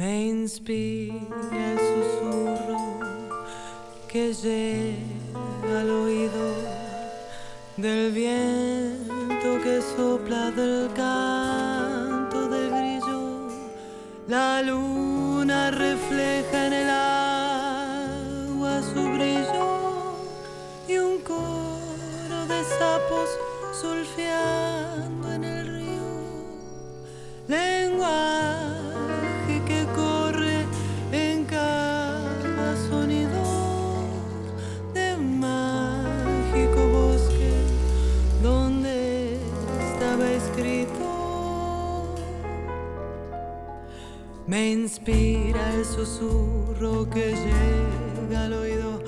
Me inspira el susurro que llega al oído del viento que sopla del canto del grillo. La luna refleja en el agua su brillo y un coro de sapos solfeando en el río. Lenguaje Me inspira el susurro que llega al oído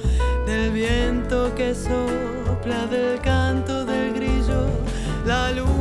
del viento que sopla del canto del grillo. La luna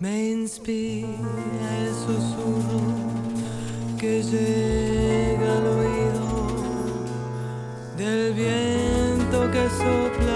Me inspira el susurro que llega al oído del viento que sopla